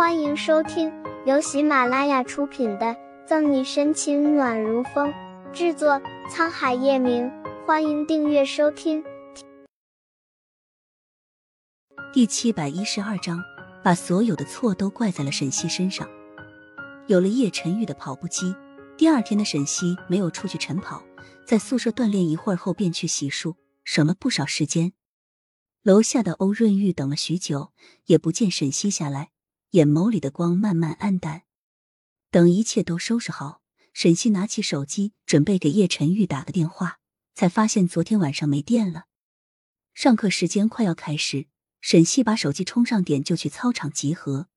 欢迎收听由喜马拉雅出品的《赠你深情暖如风》，制作沧海夜明。欢迎订阅收听。第七百一十二章，把所有的错都怪在了沈西身上。有了叶晨玉的跑步机，第二天的沈西没有出去晨跑，在宿舍锻炼一会儿后便去洗漱，省了不少时间。楼下的欧润玉等了许久，也不见沈西下来。眼眸里的光慢慢暗淡，等一切都收拾好，沈西拿起手机准备给叶晨玉打个电话，才发现昨天晚上没电了。上课时间快要开始，沈西把手机充上电就去操场集合。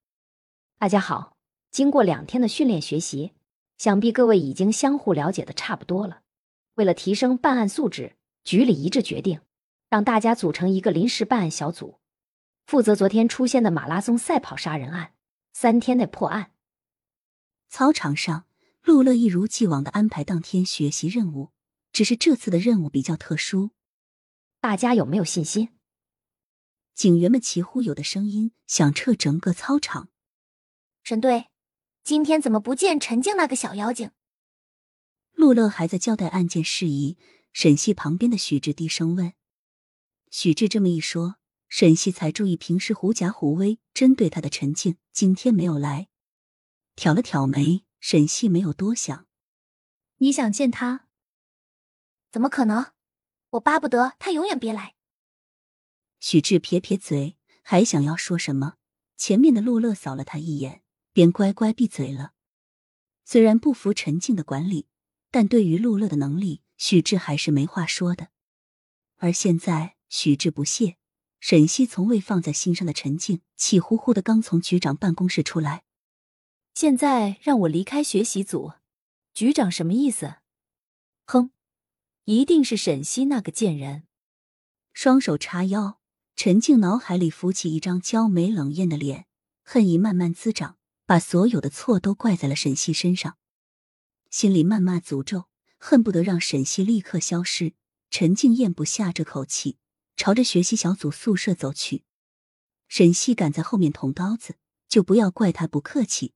大家好，经过两天的训练学习，想必各位已经相互了解的差不多了。为了提升办案素质，局里一致决定，让大家组成一个临时办案小组。负责昨天出现的马拉松赛跑杀人案，三天内破案。操场上，陆乐一如既往的安排当天学习任务，只是这次的任务比较特殊。大家有没有信心？警员们齐呼有的声音响彻整个操场。沈队，今天怎么不见陈静那个小妖精？陆乐还在交代案件事宜，沈西旁边的许志低声问。许志这么一说。沈西才注意，平时狐假虎威针对他的陈静今天没有来，挑了挑眉。沈西没有多想，你想见他？怎么可能？我巴不得他永远别来。许志撇撇嘴，还想要说什么，前面的陆乐扫了他一眼，便乖乖闭嘴了。虽然不服陈静的管理，但对于陆乐的能力，许志还是没话说的。而现在，许志不屑。沈西从未放在心上的陈静，气呼呼的刚从局长办公室出来。现在让我离开学习组，局长什么意思？哼，一定是沈西那个贱人。双手叉腰，陈静脑海里浮起一张娇美冷艳的脸，恨意慢慢滋长，把所有的错都怪在了沈西身上，心里谩骂诅咒，恨不得让沈西立刻消失。陈静咽不下这口气。朝着学习小组宿舍走去，沈西赶在后面捅刀子，就不要怪他不客气。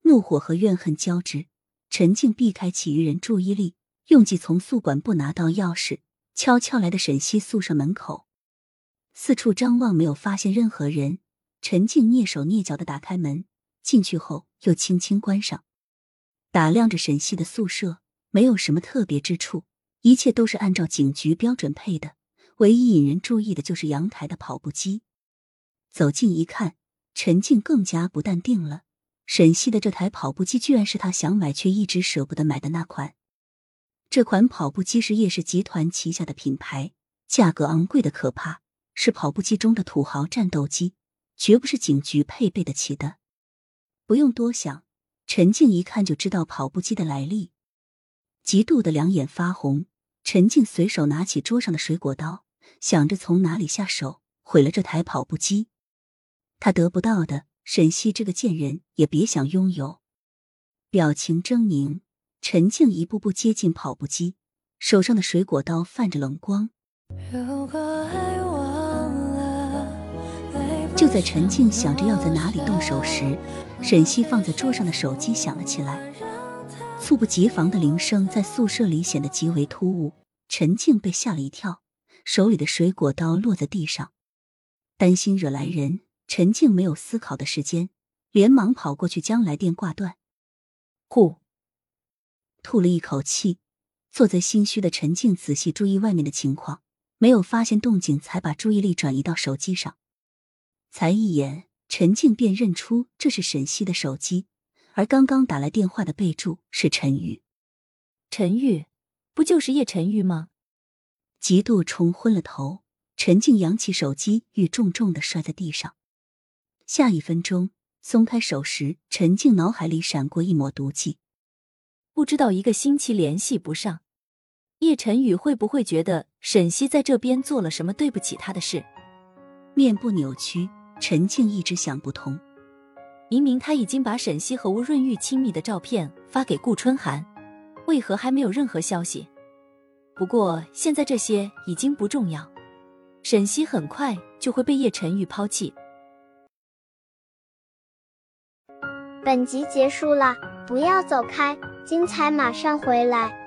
怒火和怨恨交织，陈静避开其余人注意力，用计从宿管部拿到钥匙，悄悄来到沈西宿舍门口，四处张望，没有发现任何人。陈静蹑手蹑脚的打开门，进去后又轻轻关上，打量着沈西的宿舍，没有什么特别之处，一切都是按照警局标准配的。唯一引人注意的就是阳台的跑步机。走近一看，陈静更加不淡定了。沈西的这台跑步机居然是他想买却一直舍不得买的那款。这款跑步机是叶氏集团旗下的品牌，价格昂贵的可怕，是跑步机中的土豪战斗机，绝不是警局配备得起的。不用多想，陈静一看就知道跑步机的来历，嫉妒的两眼发红。陈静随手拿起桌上的水果刀。想着从哪里下手毁了这台跑步机，他得不到的，沈西这个贱人也别想拥有。表情狰狞，陈静一步步接近跑步机，手上的水果刀泛着冷光。就在陈静想着要在哪里动手时，沈西放在桌上的手机响了起来。猝不及防的铃声在宿舍里显得极为突兀，陈静被吓了一跳。手里的水果刀落在地上，担心惹来人，陈静没有思考的时间，连忙跑过去将来电挂断。呼，吐了一口气，坐在心虚的陈静仔细注意外面的情况，没有发现动静，才把注意力转移到手机上。才一眼，陈静便认出这是沈西的手机，而刚刚打来电话的备注是陈玉。陈玉，不就是叶陈玉吗？极度冲昏了头，陈静扬起手机，欲重重的摔在地上。下一分钟，松开手时，陈静脑海里闪过一抹毒气。不知道一个星期联系不上，叶晨宇会不会觉得沈西在这边做了什么对不起他的事？面部扭曲，陈静一直想不通。明明他已经把沈西和吴润玉亲密的照片发给顾春寒，为何还没有任何消息？不过现在这些已经不重要，沈西很快就会被叶晨玉抛弃。本集结束了，不要走开，精彩马上回来。